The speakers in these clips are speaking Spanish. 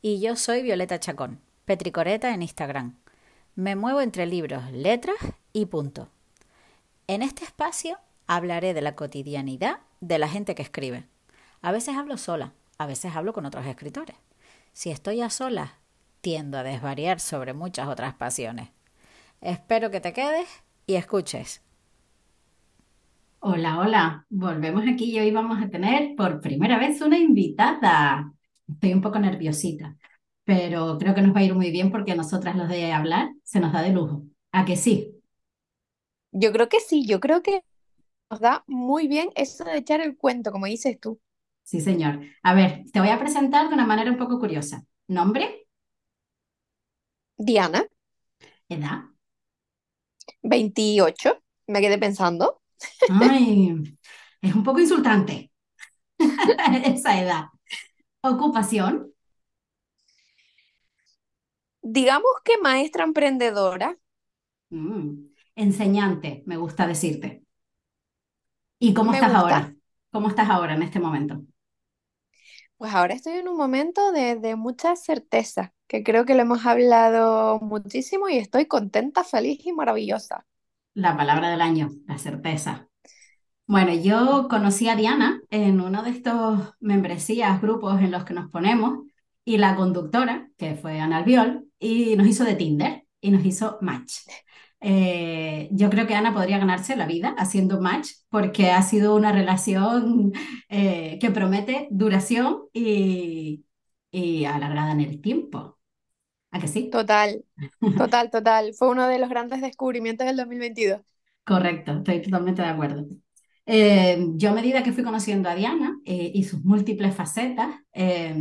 Y yo soy Violeta Chacón, Petricoreta en Instagram. Me muevo entre libros, letras y punto. En este espacio hablaré de la cotidianidad de la gente que escribe. A veces hablo sola, a veces hablo con otros escritores. Si estoy a solas, tiendo a desvariar sobre muchas otras pasiones. Espero que te quedes y escuches. Hola, hola, volvemos aquí y hoy vamos a tener por primera vez una invitada. Estoy un poco nerviosita, pero creo que nos va a ir muy bien porque a nosotras los de hablar se nos da de lujo. ¿A que sí? Yo creo que sí, yo creo que nos da muy bien eso de echar el cuento, como dices tú. Sí, señor. A ver, te voy a presentar de una manera un poco curiosa. ¿Nombre? Diana, ¿Edad? 28, me quedé pensando. Ay, es un poco insultante esa edad. ¿Ocupación? Digamos que maestra emprendedora, Mm, Enseñante, me gusta decirte. ¿Y cómo me estás gusta. ahora? ¿Cómo estás ahora en este momento? Pues ahora estoy en un momento de, de mucha certeza, que creo que lo hemos hablado muchísimo y estoy contenta, feliz y maravillosa. La palabra del año, la certeza. Bueno, yo conocí a Diana en uno de estos membresías, grupos en los que nos ponemos, y la conductora, que fue Ana Albiol, y nos hizo de Tinder y nos hizo match. Eh, yo creo que Ana podría ganarse la vida haciendo match porque ha sido una relación eh, que promete duración y, y alargada en el tiempo. ¿A que sí? Total, total, total. Fue uno de los grandes descubrimientos del 2022. Correcto, estoy totalmente de acuerdo. Eh, yo a medida que fui conociendo a Diana eh, y sus múltiples facetas, eh,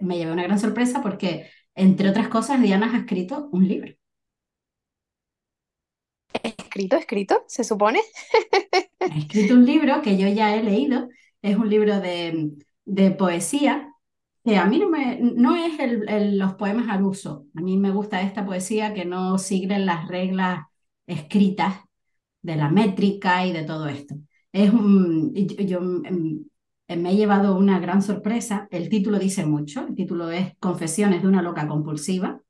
me llevé una gran sorpresa porque, entre otras cosas, Diana ha escrito un libro. Escrito, escrito, se supone. Ha escrito un libro que yo ya he leído, es un libro de, de poesía, que a mí no, me, no es el- el- los poemas al uso, a mí me gusta esta poesía que no sigue las reglas escritas de la métrica y de todo esto. Es un, yo, yo, em, em, me he llevado una gran sorpresa. El título dice mucho. El título es Confesiones de una loca compulsiva.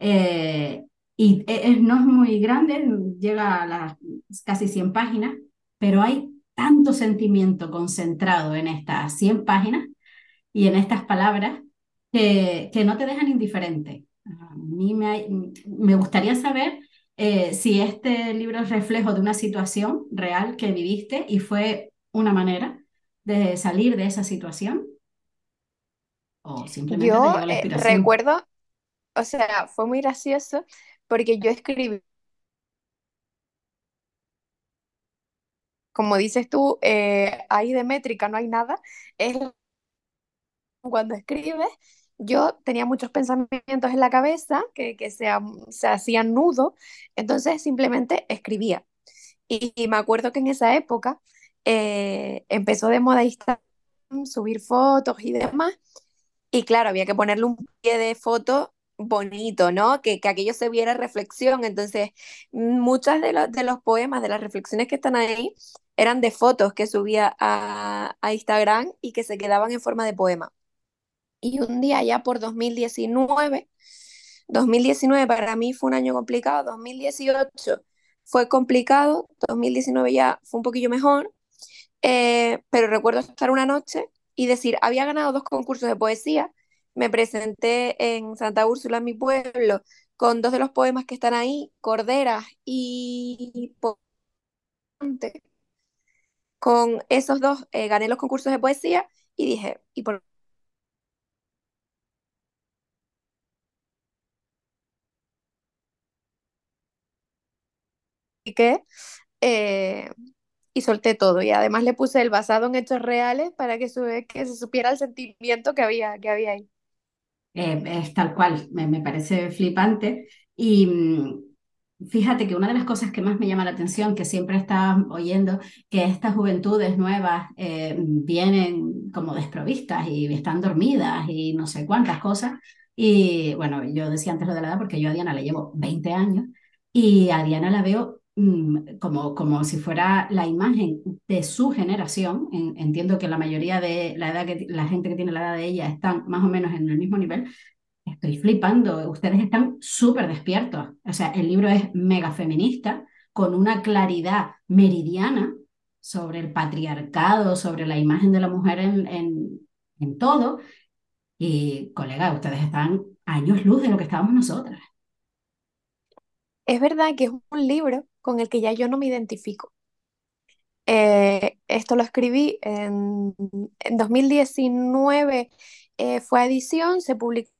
Eh, y e- es- no es muy grande, llega a las casi 100 páginas, pero hay tanto sentimiento concentrado en estas 100 páginas y en estas palabras que, que no te dejan indiferente. A mí me, me gustaría saber eh, si este libro es reflejo de una situación real que viviste y fue una manera de salir de esa situación o simplemente te Yo llegó la eh, inspiración. recuerdo, o sea, fue muy gracioso porque yo escribí, como dices tú, eh, ahí de métrica no hay nada. Es cuando escribes, yo tenía muchos pensamientos en la cabeza que, que se, se hacían nudos, entonces simplemente escribía. Y, me acuerdo que en esa época eh, empezó de moda Instagram, subir fotos y demás. Y claro, había que ponerle un pie de foto bonito, ¿no? Que, que aquello se viera reflexión. Entonces, muchas de, los de los poemas, de las reflexiones que están ahí, eran de fotos que subía a, a Instagram y que se quedaban en forma de poema. Y un día ya por 2019, 2019 para mí fue un año complicado, 2018 fue complicado, 2019 ya fue un poquillo mejor, eh, pero recuerdo estar una noche y decir, había ganado dos concursos de poesía, me presenté en Santa Úrsula, mi pueblo, con dos de los poemas que están ahí, Corderas y. Con esos dos eh, gané los concursos de poesía y dije, ¿y por qué? Eh, y solté todo. Y además le puse el basado en hechos reales para que, que se supiera el sentimiento que había, que había ahí. Eh, es tal cual, me, me parece flipante. Y mm, fíjate que una de las cosas que más me llama la atención, que siempre estás oyendo, que estas juventudes nuevas eh, vienen como desprovistas y están dormidas y no sé cuántas cosas. Y bueno, yo decía antes lo de la edad porque yo a Diana le llevo 20 años y a Diana la veo como, como si fuera la imagen de su generación. entiendo que la mayoría de la edad que la gente que tiene la edad de ella están más o menos en el mismo nivel. Estoy flipando, ustedes están súper despiertos. O sea, el libro es mega feminista, con una claridad meridiana sobre el patriarcado, sobre la imagen de la mujer en, en, en todo. Y, colega, ustedes están años luz de lo que estábamos nosotras. Es verdad que es un libro con el que ya yo no me identifico. Eh, esto lo escribí en, en 2019, eh, fue edición, se publicó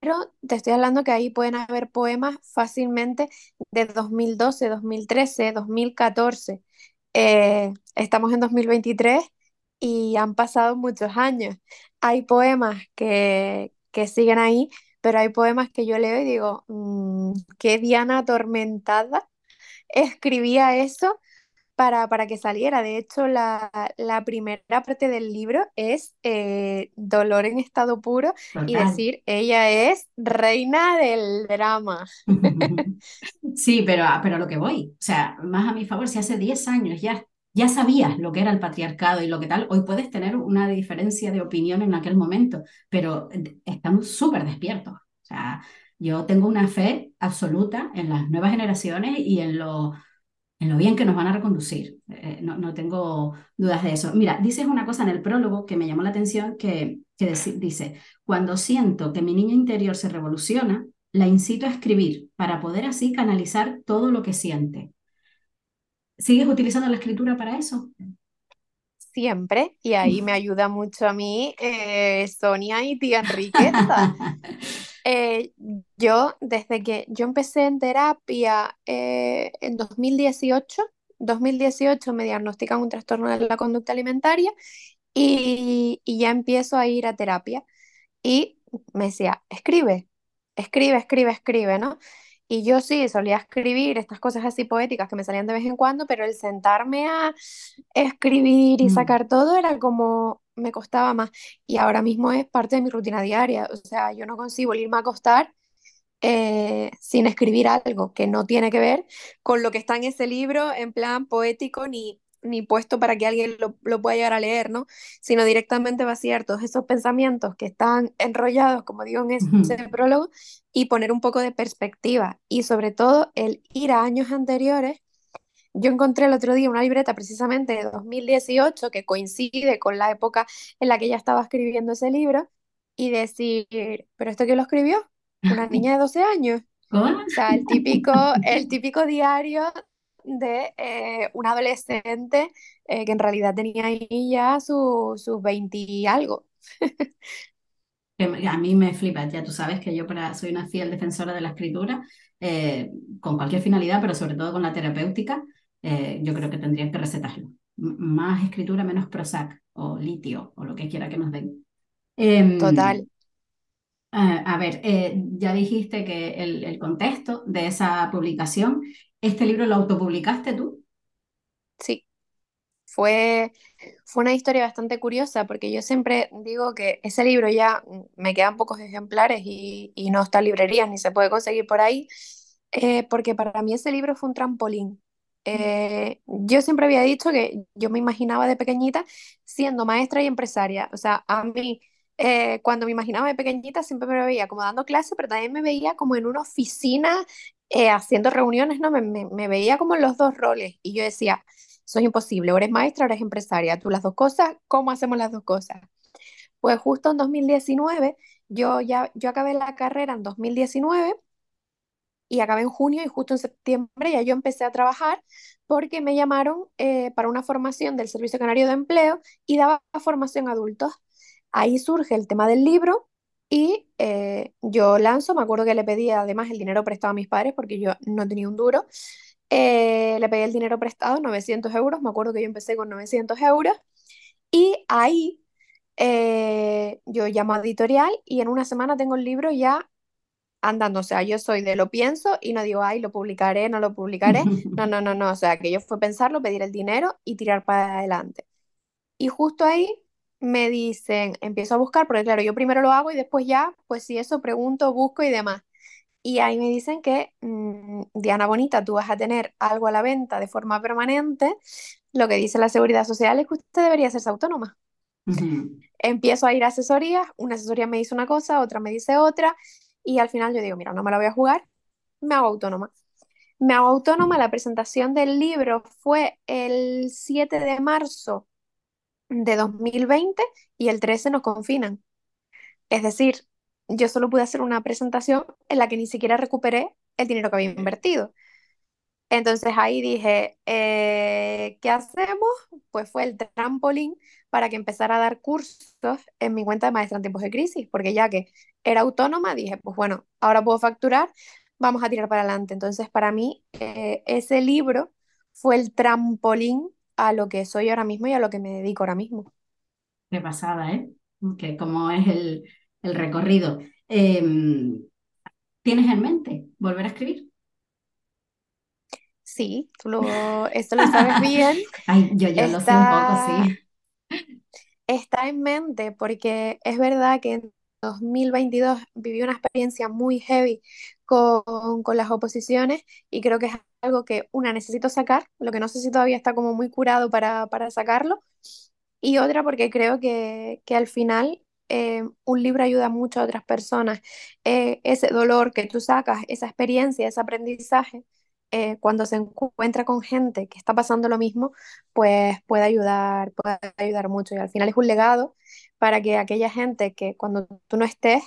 pero te estoy hablando que ahí pueden haber poemas fácilmente de 2012, 2013, 2014. estamos en 2023 y han pasado muchos años. Hay poemas que, que siguen ahí, pero hay poemas que yo leo y digo, mm, qué Diana atormentada escribía eso para, para que saliera. De hecho, la, la, primera parte del libro es eh, Dolor en estado puro y decir, ella es reina del drama. Sí, pero, pero a lo que voy, o sea, más a mi favor, si hace 10 años ya, ya sabías lo que era el patriarcado y lo que tal, hoy puedes tener una diferencia de opinión en aquel momento, pero estamos súper despiertos. O sea, yo tengo una fe absoluta en las nuevas generaciones y en lo en lo bien que nos van a reconducir. Eh, no, no, tengo dudas de eso. Mira, dices una cosa en el prólogo que me llamó la atención, que, que dice, cuando siento que mi niña interior se revoluciona, la incito a escribir para poder así canalizar todo lo que siente. ¿Sigues utilizando la escritura para eso? Siempre, y ahí me ayuda mucho a mí eh, Sonia y tía Enriqueta. Eh, yo, desde que yo empecé en terapia eh, en 2018, 2018 me diagnostican un trastorno de la conducta alimentaria y, y ya empiezo a ir a terapia. Y me decía, escribe, escribe, escribe, escribe, ¿no? Y yo sí, solía escribir estas cosas así poéticas que me salían de vez en cuando, pero el sentarme a escribir y mm. sacar todo era como, me costaba más y ahora mismo es parte de mi rutina diaria. O sea, yo no consigo irme a acostar eh, sin escribir algo que no tiene que ver con lo que está en ese libro en plan poético ni, ni puesto para que alguien lo, lo pueda llegar a leer, ¿no? Sino directamente vaciar todos esos pensamientos que están enrollados, como digo en ese prólogo, y poner un poco de perspectiva. Y sobre todo el ir a años anteriores yo encontré el otro día una libreta precisamente de 2018 que coincide con la época en la que ella estaba escribiendo ese libro y decir, ¿pero esto quién lo escribió? Una niña de 12 años. O sea, el típico, el típico diario de eh, un adolescente eh, que en realidad tenía ahí ya sus su 20 y algo. A mí me flipa, ya tú sabes que yo para, soy una fiel defensora de la escritura, eh, con cualquier finalidad, pero sobre todo con la terapéutica. Eh, yo creo que tendrían que recetarlo. más escritura, menos Prozac o litio o lo que quiera que nos den. Em, Total. a ver, eh, ya dijiste que el, el, contexto de esa publicación, ¿este libro lo autopublicaste tú? Sí, fue, fue una historia bastante curiosa porque yo siempre digo que ese libro ya me quedan pocos ejemplares y, y no está en librerías ni se puede conseguir por ahí, eh, porque para mí ese libro fue un trampolín eh, yo siempre había dicho que yo me imaginaba de pequeñita siendo maestra y empresaria. O sea, a mí, eh, cuando me imaginaba de pequeñita, siempre me veía como dando clases, pero también me veía como en una oficina eh, haciendo reuniones, ¿no? Me, me, veía como en los dos roles. Y yo decía, eso es imposible, o eres maestra o eres empresaria. Tú las dos cosas, ¿cómo hacemos las dos cosas? Pues justo en 2019, yo ya yo acabé la carrera en 2019 y acabé en junio y justo en septiembre ya yo empecé a trabajar porque me llamaron eh, para una formación del Servicio Canario de Empleo y daba formación a adultos. Ahí surge el tema del libro y eh, yo lanzo, me acuerdo que le pedí además el dinero prestado a mis padres porque yo no tenía un duro. Eh, le pedí el dinero prestado, 900 euros, me acuerdo que yo empecé con 900 euros y ahí yo llamo a editorial y en una semana tengo el libro ya andando. O sea, yo soy de lo pienso y no digo, ay, lo publicaré, no lo publicaré. No, no, no, no. O sea, que yo fue pensarlo, pedir el dinero y tirar para adelante. Y justo ahí me dicen, empiezo a buscar, porque claro, yo primero lo hago y después ya, pues si eso pregunto, busco y demás. y ahí me dicen que, mm, Diana Bonita, tú vas a tener algo a la venta de forma permanente. Lo que dice la Seguridad Social es que usted debería hacerse autónoma. Empiezo a ir a asesorías, una asesoría me dice una cosa, otra me dice otra, y al final yo digo, mira, no me la voy a jugar, me hago autónoma. Me hago autónoma, la presentación del libro fue el 7 de marzo de 2020 y el 13 nos confinan. Es decir, yo solo pude hacer una presentación en la que ni siquiera recuperé el dinero que había invertido. Entonces ahí dije, eh, ¿qué hacemos? Pues fue el trampolín para que empezara a dar cursos en mi cuenta de maestra en tiempos de crisis, porque ya que era autónoma, dije, pues bueno, ahora puedo facturar, vamos a tirar para adelante. Entonces para mí eh, ese libro fue el trampolín a lo que soy ahora mismo y a lo que me dedico ahora mismo. Qué pasada, ¿eh? Que como es el, el recorrido. Em, ¿Tienes en mente volver a escribir? Sí, tú lo, esto lo sabes bien. Ay, yo, yo lo sé un poco, sí. Está en mente porque es verdad que en 2022 viví una experiencia muy heavy con, con las oposiciones y creo que es algo que una necesito sacar, lo que no sé si todavía está como muy curado para, para sacarlo, y otra porque creo que, que al final eh, un libro ayuda mucho a otras personas. Eh, ese dolor que tú sacas, esa experiencia, ese aprendizaje, eh, cuando se encuentra con gente que está pasando lo mismo, pues puede ayudar, puede ayudar mucho. Y al final es un legado para que aquella gente que cuando tú no estés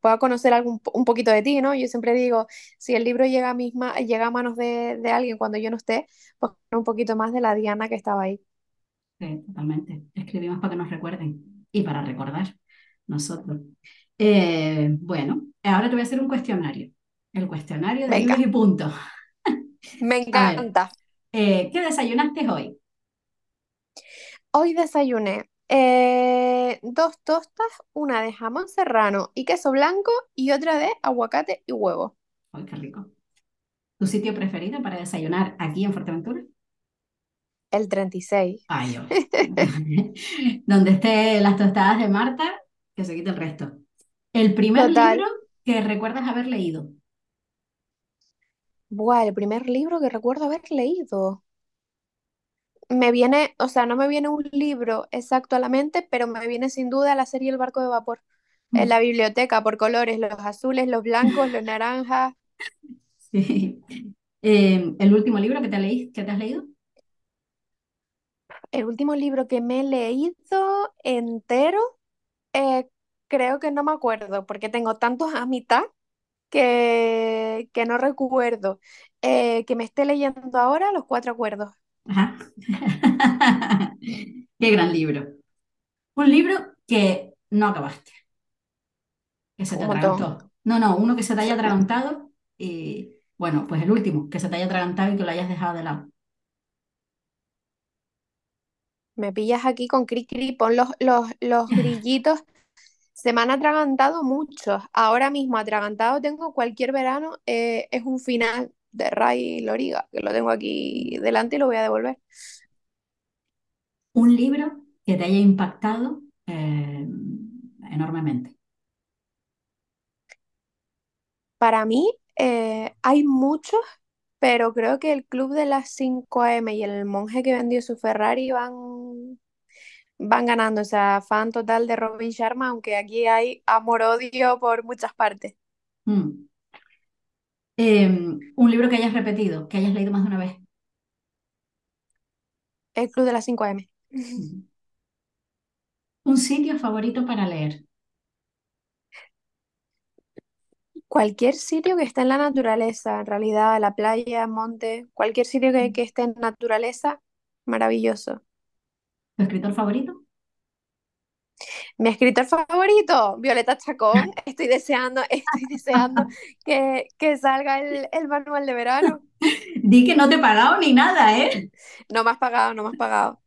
pueda conocer algún, un poquito de ti, ¿no? Yo siempre digo, si el libro llega a, misma, llega a manos de, de alguien cuando yo no esté, pues un poquito más de la Diana que estaba ahí. Sí, totalmente. Escribimos para que nos recuerden y para recordar nosotros. Eh, bueno, ahora te voy a hacer un cuestionario. El cuestionario de libros y puntos. Me encanta. Eh, ¿qué desayunaste hoy? Hoy desayuné eh, dos tostas, una de jamón serrano y queso blanco y otra de aguacate y huevo. ¡Ay, qué rico! ¿Tu sitio preferido para desayunar aquí en Fuerteventura? El 36. Ay. Donde esté las tostadas de Marta, que se quite el resto. El primer libro que recuerdas haber leído. Buah, el primer libro que recuerdo haber leído. Me viene, o sea, no me viene un libro exacto a la mente, pero me viene sin duda la serie El barco de vapor. En mm. la biblioteca, por colores, los azules, los blancos, los naranjas. Sí. Eh, ¿el último libro que te, leí, que te has leído? El último libro que me he leído entero, eh, creo que no me acuerdo, porque tengo tantos a mitad que, que no recuerdo. Eh, que me esté leyendo ahora Los Cuatro Acuerdos. Ajá. Qué gran libro. Un libro que no acabaste. Que se te atragantó. No, no, uno que se te haya atragantado y, bueno, pues el último, que se te haya atragantado y que lo hayas dejado de lado. Me pillas aquí con cri cri, pon los, los, los grillitos. Se me han atragantado muchos. Ahora mismo atragantado tengo cualquier verano. Eh, es un final de Ray Loriga, que lo tengo aquí delante y lo voy a devolver. Un libro que te haya impactado eh, enormemente. Para mí eh, hay muchos pero creo que el club de las 5 AM y el monje que vendió su Ferrari van, van ganando. O sea, fan total de Robin Sharma, aunque aquí hay amor-odio por muchas partes. Mm. Em, un libro que hayas repetido, que hayas leído más de una vez. El club de las 5 AM. Un sitio favorito para leer. Cualquier sitio que esté en la naturaleza, en realidad, la playa, monte, cualquier sitio que, que esté en naturaleza, maravilloso. ¿Tu escritor favorito? Mi escritor favorito, Violeta Chacón. Estoy deseando, estoy deseando que, que salga el, el manual de verano. Di que no te he pagado ni nada, ¿eh? No me has pagado, no me has pagado.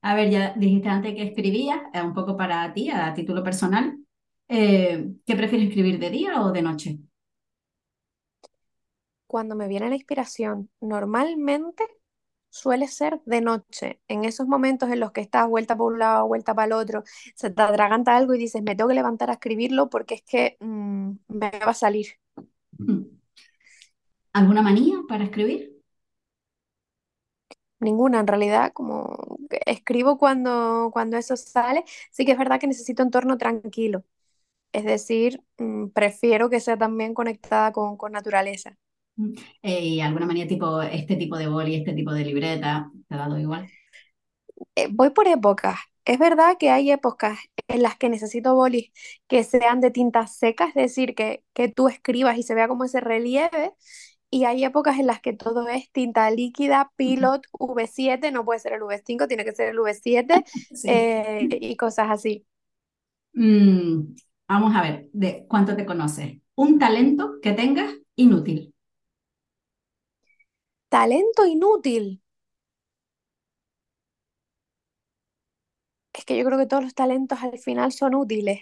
A ver, ya dijiste antes que escribías, un poco para ti, a título personal. Eh, ¿qué prefieres escribir de día o de noche? Cuando me viene la inspiración, normalmente suele ser de noche, en esos momentos en los que estás vuelta por un lado, vuelta para el otro, se te atraganta algo y dices, me tengo que levantar a escribirlo porque es que mm, me va a salir. ¿Alguna manía para escribir? Ninguna, en realidad, como escribo cuando, cuando eso sale, sí que es verdad que necesito entorno tranquilo. Es decir, mm, prefiero que sea también conectada con, con naturaleza. Eh, ¿Y alguna manía tipo este tipo de boli, este tipo de libreta? ¿Te ha dado igual? Eh, voy por épocas. Es verdad que hay épocas en las que necesito bolis que sean de tinta seca, es decir, que, que tú escribas y se vea como ese relieve. Y hay épocas en las que todo es tinta líquida, Pilot, V7, no puede ser el V5, tiene que ser el V7 Sí. eh, y cosas así. Mm, vamos a ver, ¿de cuánto te conoces? Un talento que tengas inútil. Talento inútil. Es que yo creo que todos los talentos al final son útiles.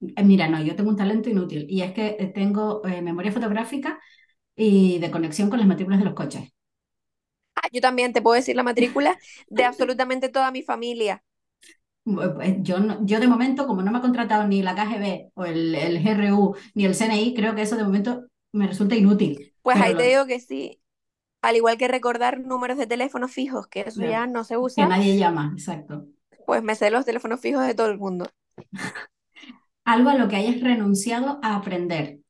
Eh, Mira, no, yo tengo un talento inútil y es que eh, tengo eh, memoria fotográfica y de conexión con las matrículas de los coches. Ah, yo también te puedo decir la matrícula de absolutamente toda mi familia. Pues Yo, no- yo de momento, como no me ha contratado ni la KGB o el, el GRU ni el CNI, creo que eso de momento me resulta inútil. Pues Pero ahí te digo que sí. Al igual que recordar números de teléfonos fijos, que eso ya, no se que usa, nadie llama, exacto. pues me sé los teléfonos fijos de todo el mundo. Algo a lo que hayas renunciado a aprender.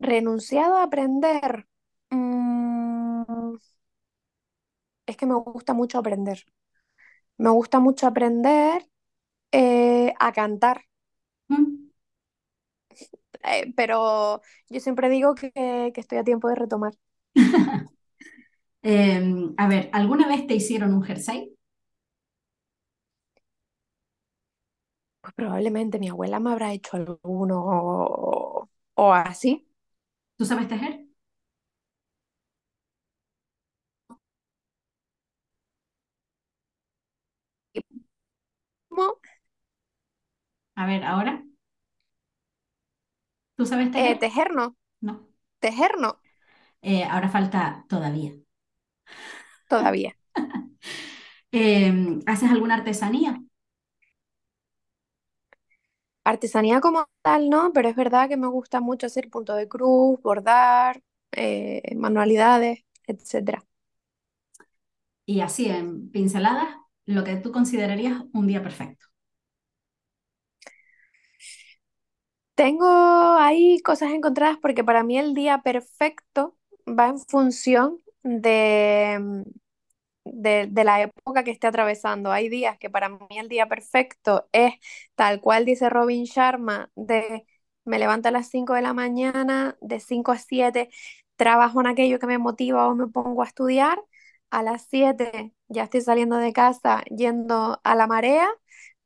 Renunciado a aprender. Mm, es que me gusta mucho aprender. Me gusta mucho aprender eh, a cantar. ¿Mm? Eh, pero yo siempre digo que, que estoy a tiempo de retomar. Em, a ver, ¿alguna vez te hicieron un jersey? Pues probablemente mi abuela me habrá hecho alguno o, o así. ¿Tú sabes tejer? ¿Cómo? A ver, ahora, ¿tú sabes Eh, tejer? tejer no, No. tejer no, Eh, ahora falta todavía. todavía. Em, ¿haces alguna artesanía? Artesanía como tal, no, pero es verdad que me gusta mucho hacer punto de cruz, bordar, eh, manualidades, etcétera. Y así, en pinceladas, lo que tú considerarías un día perfecto. Tengo ahí cosas encontradas porque para mí el día perfecto va en función de, de, de la época que esté atravesando. Hay días que para mí el día perfecto es tal cual dice Robin Sharma, de me levanto a las 5 de la mañana, de 5 a 7 trabajo en aquello que me motiva o me pongo a estudiar, a las 7 ya estoy saliendo de casa yendo a la marea,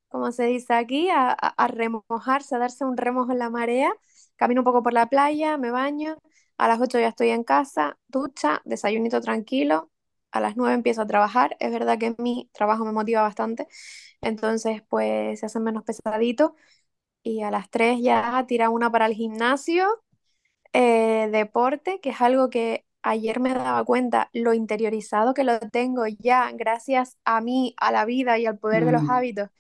como se dice aquí, a, remojarse, a darse un remojo en la marea, camino un poco por la playa, me baño, a las 8 ya estoy en casa, ducha, desayunito tranquilo, a las 9 empiezo a trabajar. Es verdad que mi trabajo me motiva bastante, entonces pues se hace menos pesadito. Y a las 3 ya tira una para el gimnasio, eh, deporte, que es algo que ayer me daba cuenta lo interiorizado que lo tengo ya gracias a mí, a la vida y al poder de los Mm, hábitos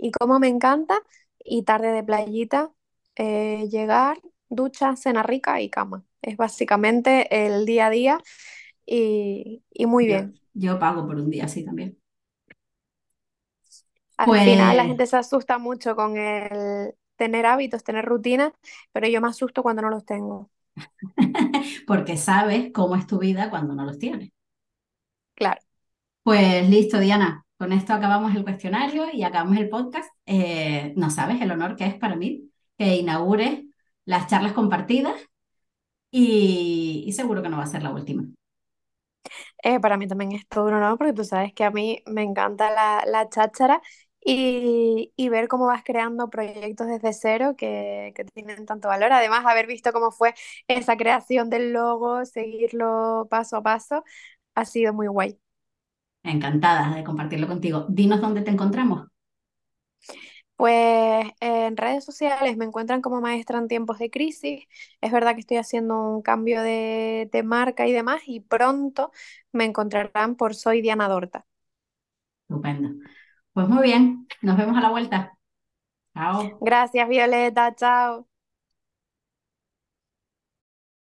y cómo me encanta. Y tarde de playita, eh, llegar, ducha, cena rica y cama. Es básicamente el día a día y, y muy yo, bien. yo pago por un día así también. Al final la Pues, gente se asusta mucho con el tener hábitos, tener rutinas, pero yo me asusto cuando no los tengo. porque sabes cómo es tu vida cuando no los tienes. Claro. Pues listo, Diana. Con esto acabamos el cuestionario y acabamos el podcast. Eh, no sabes el honor que es para mí que inaugures las charlas compartidas y, seguro que no va a ser la última. Eh, para mí también es todo un honor porque tú sabes que a mí me encanta la, la cháchara y, y ver cómo vas creando proyectos desde cero que, que tienen tanto valor. Además, haber visto cómo fue esa creación del logo, seguirlo paso a paso, ha sido muy guay. Encantada de compartirlo contigo. Dinos dónde te encontramos. Pues en redes sociales me encuentran como maestra en tiempos de crisis. Es verdad que estoy haciendo un cambio de, de marca y demás y pronto me encontrarán por Soy Diana Dorta. Estupendo. Pues muy bien, nos vemos a la vuelta. Chao. Gracias, Violeta. Chao.